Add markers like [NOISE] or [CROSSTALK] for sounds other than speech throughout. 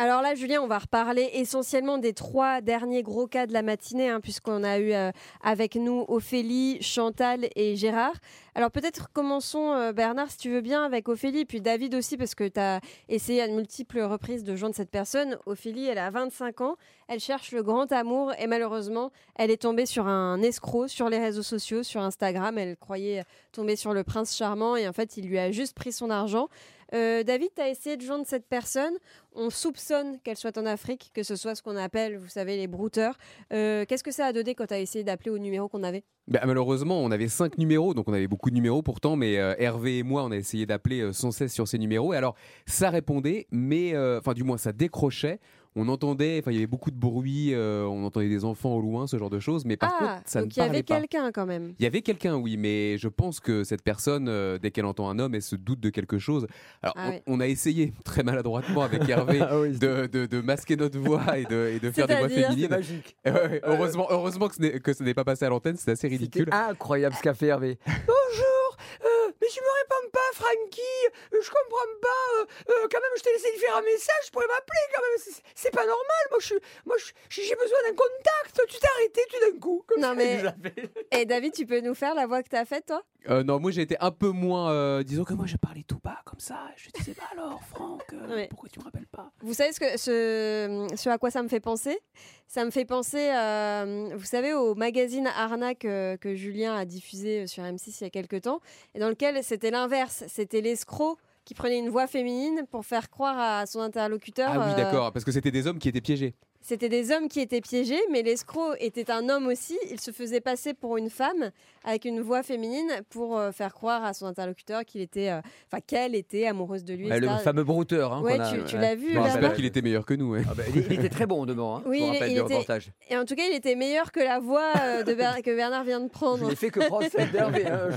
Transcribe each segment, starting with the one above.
Alors là, Julien, on va reparler essentiellement des trois derniers gros cas de la matinée, hein, puisqu'on a eu euh, avec nous Ophélie, Chantal et Gérard. Alors peut-être commençons, euh, Bernard, si tu veux bien, avec Ophélie, puis David aussi, parce que tu as essayé à de multiples reprises de joindre cette personne. Ophélie, elle a 25 ans, elle cherche le grand amour et malheureusement, elle est tombée sur un escroc sur les réseaux sociaux, sur Instagram. Elle croyait tomber sur le prince charmant et en fait, il lui a juste pris son argent. Euh, David, tu as essayé de joindre cette personne. On soupçonne qu'elle soit en Afrique, que ce soit ce qu'on appelle, vous savez, les brouteurs. Euh, qu'est-ce que ça a donné quand tu as essayé d'appeler au numéro qu'on avait? Bah, Malheureusement, on avait cinq numéros, donc on avait beaucoup de numéros pourtant, mais euh, Hervé et moi, on a essayé d'appeler sans cesse sur ces numéros. Et alors, ça répondait, mais enfin, du moins, ça décrochait on entendait, enfin il y avait beaucoup de bruit, euh, on entendait des enfants au loin, ce genre de choses, mais par ah, contre ça donc il y avait quelqu'un quand même. Il y avait quelqu'un, oui, mais je pense que cette personne, euh, dès qu'elle entend un homme, elle se doute de quelque chose. Alors ah on, a essayé [LAUGHS] très maladroitement avec [LAUGHS] Hervé ah de, masquer notre voix et de, faire des voix féminines. magique. heureusement, heureusement que ce n'est pas passé à l'antenne, c'est assez ridicule. Incroyable ce qu'a fait Hervé. [LAUGHS] Bonjour, euh, mais tu me réponds pas, Frankie. Je comprends pas. quand même, je t'ai laissé lui faire un message. Je pourrais m'appeler quand même. C'est pas normal. Moi, je, moi, j'ai besoin d'un contact. Tu t'es arrêté tout d'un coup. non mais. [LAUGHS] Et David, tu peux nous faire la voix que t'as faite, toi? Euh, Non, moi j'ai été un peu moins. Euh, disons que moi, j'ai parlé tout bas comme ça. Je disais, bah alors, Franck, euh, pourquoi tu me rappelles pas? Vous savez ce, que, ce, ce, à quoi ça me fait penser? Ça me fait penser, vous savez, au magazine Arnaque que Julien a diffusé sur M6 il y a quelques temps, et dans lequel c'était l'inverse. C'était l'escroc qui prenait une voix féminine pour faire croire à son interlocuteur. Ah oui, d'accord, parce que c'était des hommes qui étaient piégés. C'était des hommes qui étaient piégés, mais l'escroc était un homme aussi. Il se faisait passer pour une femme avec une voix féminine pour euh, faire croire à son interlocuteur qu'il était, euh, enfin qu'elle était amoureuse de lui. le fameux brouteur. Hein, ouais, tu, l'as vu. J'espère qu'il était meilleur que nous. Ah bah, il, était très bon au Hein, oui, il, il était... Et en tout cas, il était meilleur que la voix euh, de que Bernard vient de prendre. Je n'ai fait que prendre cette [LAUGHS] d'Hervé. Hein,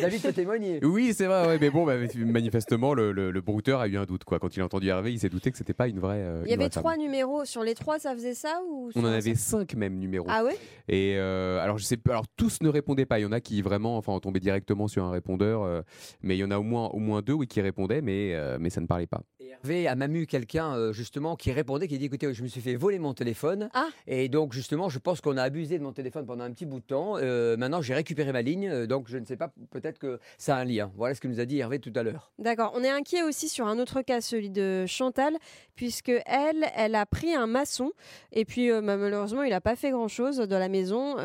David peut témoigner. Oui, c'est vrai. Ouais, mais bon, bah, manifestement, le, le, brouteur a eu un doute. Quoi. Quand il a entendu Hervé, il s'est douté que c'était pas une vraie. il y avait trois numéros. Sur les trois, ça faisait ça ou On en avait cinq même numéros. Ah ouais? Et alors je sais, alors tous ne répondaient pas. Il y en a qui vraiment, enfin, tomber directement sur un répondeur. Euh, mais il y en a au moins, au moins deux oui, qui répondaient, mais, euh, mais ça ne parlait pas. Hervé a même eu quelqu'un euh, justement qui répondait, qui dit écoutez, je me suis fait voler mon téléphone. Ah. Et donc justement, je pense qu'on a abusé de mon téléphone pendant un petit bout de temps. maintenant, j'ai récupéré ma ligne, donc je ne sais pas, peut-être que ça a un lien. Voilà ce que nous a dit Hervé tout à l'heure. D'accord. On est inquiet aussi sur un autre cas, celui de Chantal, puisque elle, elle a pris un maçon et puis bah, malheureusement, il n'a pas fait grand-chose dans la maison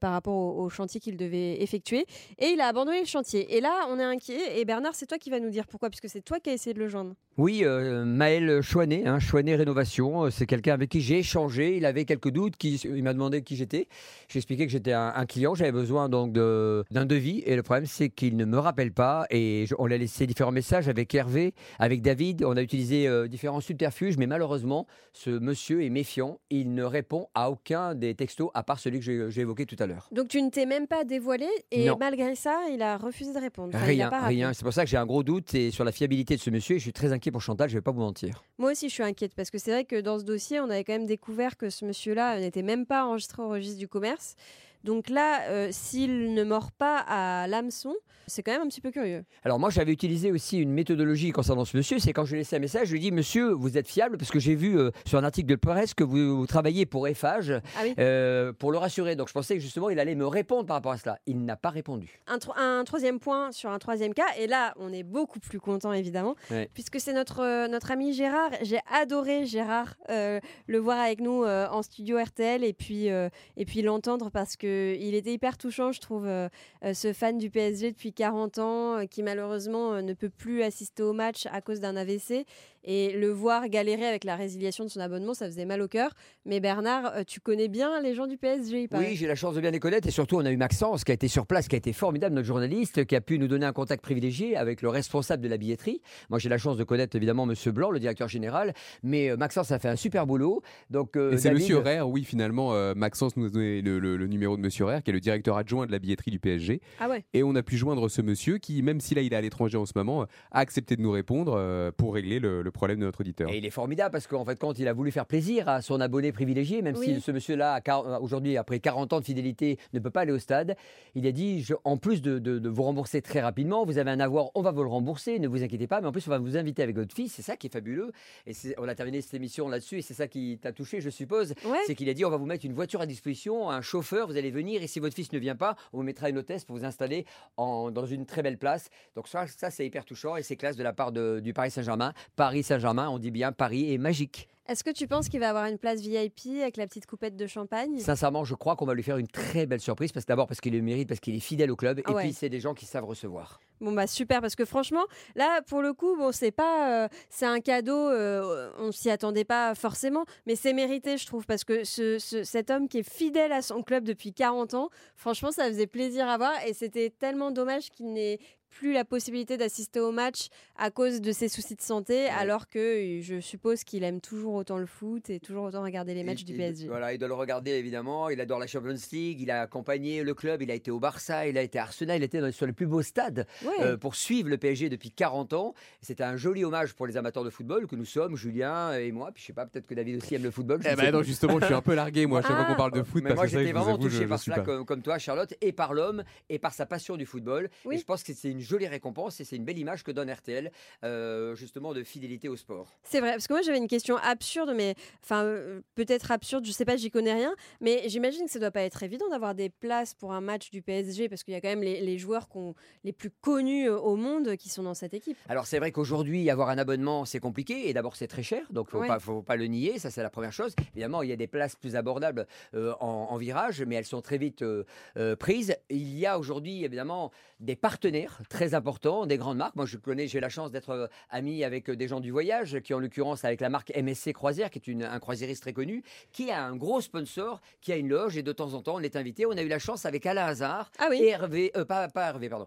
par rapport au, au chantier qu'il devait effectuer et il a abandonné le chantier. Et là, on est inquiet. Et Bernard, c'est toi qui vas nous dire pourquoi, puisque c'est toi qui as essayé de le joindre. Oui, euh, Maël Chouanet, hein, Chouanet Rénovation, euh, c'est quelqu'un avec qui j'ai échangé. Il avait quelques doutes, qui, il m'a demandé qui j'étais. J'ai expliqué que j'étais un, client, j'avais besoin donc d'un devis. Et le problème, c'est qu'il ne me rappelle pas. Et on l'a laissé différents messages avec Hervé, avec David. On a utilisé euh, différents subterfuges, mais malheureusement, ce monsieur est méfiant. Il ne répond à aucun des textos, à part celui que j'ai évoqué tout à l'heure. Donc tu ne t'es même pas dévoilé, et malgré ça, il a refusé de répondre. rien, rien. C'est pour ça que j'ai un gros doute sur la fiabilité de ce monsieur. Et je suis très inquiet pour Chantal, je vais pas vous mentir. Moi aussi, je suis inquiète parce que c'est vrai que dans ce dossier, on avait quand même découvert que ce monsieur-là n'était même pas enregistré au registre du commerce. Donc là, euh, s'il ne mord pas à l'hameçon, c'est quand même un petit peu curieux. Alors moi, j'avais utilisé aussi une méthodologie concernant ce monsieur. C'est quand je lui ai laissé un message, je lui ai dit, monsieur, vous êtes fiable parce que j'ai vu euh, sur un article de presse que vous, travaillez pour Eiffage, ah euh, pour le rassurer. Donc je pensais que justement, il allait me répondre par rapport à cela. Il n'a pas répondu. Un, troisième point sur un troisième cas. Et là, on est beaucoup plus content, évidemment, puisque c'est notre, notre ami Gérard. J'ai adoré Gérard, le voir avec nous en studio RTL et puis, et puis l'entendre parce que il était hyper touchant, je trouve, euh, euh, ce fan du PSG depuis 40 ans, euh, qui malheureusement ne peut plus assister au match à cause d'un AVC. Et le voir galérer avec la résiliation de son abonnement, ça faisait mal au cœur. Mais Bernard, euh, tu connais bien les gens du PSG, Oui, j'ai la chance de bien les connaître. Et surtout, on a eu Maxence qui a été sur place, qui a été formidable, notre journaliste, qui a pu nous donner un contact privilégié avec le responsable de la billetterie. Moi, j'ai la chance de connaître évidemment Monsieur Blanc, le directeur général. Mais euh, Maxence a fait un super boulot. Donc, euh, et c'est Monsieur Rère, oui, finalement, Maxence nous a donné le, numéro de Monsieur Rère, qui est le directeur adjoint de la billetterie du PSG. Ah ouais. Et on a pu joindre ce monsieur qui, même s'il est à l'étranger en ce moment, a accepté de nous répondre pour régler le le problème de notre auditeur. Et il est formidable parce qu'en fait, quand il a voulu faire plaisir à son abonné privilégié, même Oui. si ce monsieur-là, euh, aujourd'hui, après 40 ans de fidélité, ne peut pas aller au stade, il a dit je- en plus de, de- de vous rembourser très rapidement, vous avez un avoir, on va vous le rembourser, ne vous inquiétez pas, mais en plus, on va vous inviter avec votre fils. C'est ça qui est fabuleux. Et on a terminé cette émission là-dessus, et c'est ça qui t'a touché, je suppose. Ouais. C'est qu'il a dit on va vous mettre une voiture à disposition, un chauffeur, vous allez venir, et si votre fils ne vient pas, on vous mettra une hôtesse pour vous installer en- dans une très belle place. Donc ça, ça c'est hyper touchant, et c'est classe de la part de- du Paris Saint-Germain. Paris Saint-Germain, on dit bien Paris est magique. Est-ce que tu penses qu'il va avoir une place VIP avec la petite coupette de champagne? Sincèrement, je crois qu'on va lui faire une très belle surprise, parce d'abord parce qu'il le mérite, parce qu'il est fidèle au club, Ah et puis c'est des gens qui savent recevoir. Bon bah super parce que franchement là pour le coup bon c'est pas euh, c'est un cadeau euh, on s'y attendait pas forcément mais c'est mérité je trouve parce que ce, ce- cet homme qui est fidèle à son club depuis 40 ans franchement ça faisait plaisir à voir et c'était tellement dommage qu'il n'ait plus la possibilité d'assister au match à cause de ses soucis de santé alors que je suppose qu'il aime toujours autant le foot et toujours autant regarder les matchs Et- du et- PSG. Voilà, il doit le regarder évidemment. Il adore la Champions League. Il a accompagné le club. Il a été au Barça. Il a été à Arsenal. Il était dans, sur le plus beau stade Ouais. euh, pour suivre le PSG depuis 40 ans. C'était un joli hommage pour les amateurs de football que nous sommes, Julien et moi. Puis je sais pas, peut-être que David aussi aime le football. je Eh ben non, justement, je suis un peu largué, moi, chaque fois Ah. qu'on parle de [LAUGHS] foot. Mais parce moi, j'étais vraiment avoue, touché je- par je cela, comme, comme toi, Charlotte, et par l'homme, et par sa passion du football. Oui. Et je pense que c'est une jolie récompense et c'est une belle image que donne RTL, euh, justement, de fidélité au sport. C'est vrai, parce que moi j'avais une question absurde, mais enfin euh, peut-être absurde, je sais pas, j'y connais rien, mais j'imagine que ça doit pas être évident d'avoir des places pour un match du PSG, parce qu'il y a quand même les, les joueurs qu'on- les plus connus euh, au monde qui sont dans cette équipe. Alors c'est vrai qu'aujourd'hui avoir un abonnement c'est compliqué et d'abord c'est très cher donc faut Ouais. pas faut pas le nier ça c'est la première chose évidemment il y a des places plus abordables euh, en, en virage mais elles sont très vite euh, euh, prises il y a aujourd'hui évidemment des partenaires très importants des grandes marques moi je connais j'ai la chance d'être euh, ami avec des gens du voyage qui en l'occurrence avec la marque MSC Croisière qui est une, un croisiériste très connu qui a un gros sponsor qui a une loge et de temps en temps on est invité on a eu la chance avec Alain Hazard Ah oui. et Hervé, euh, pas, pas Hervé, pardon.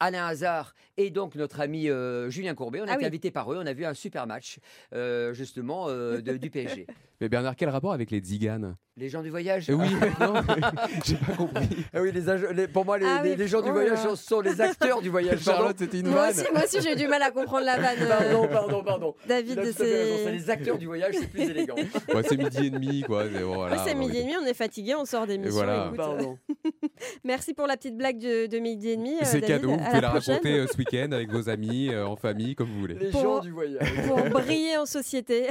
Alain Hazard et donc notre ami euh, Julien Courbet. On a Ah été oui. invités par eux. On a vu un super match, euh, justement, euh, de- du PSG. [LAUGHS] Mais Bernard, quel rapport avec les Tziganes Les gens du voyage. Eh Oui, [LAUGHS] non, [LAUGHS] j'ai pas compris. Ah oui, les, ag- les- pour moi, les, Ah oui. les- les gens du Oh voyage sont, sont les acteurs du voyage. Charlotte, c'était une Moi vanne. aussi, moi aussi j'ai eu du mal à comprendre la vanne. euh, pardon, pardon. pardon. David, C'est c'est. les acteurs du voyage, c'est plus élégant. [LAUGHS] Ouais, c'est midi et demi, quoi. c'est- Voilà, midi et demi, on est fatigué, on sort d'émission. voilà. écoute. Pardon. Merci pour la petite blague de, de midi et demi. euh, C'est David. cadeau, vous pouvez la raconter euh, ce week-end avec vos amis, euh, en famille, comme vous voulez. Les Pour- gens du voyage. Pour briller en société.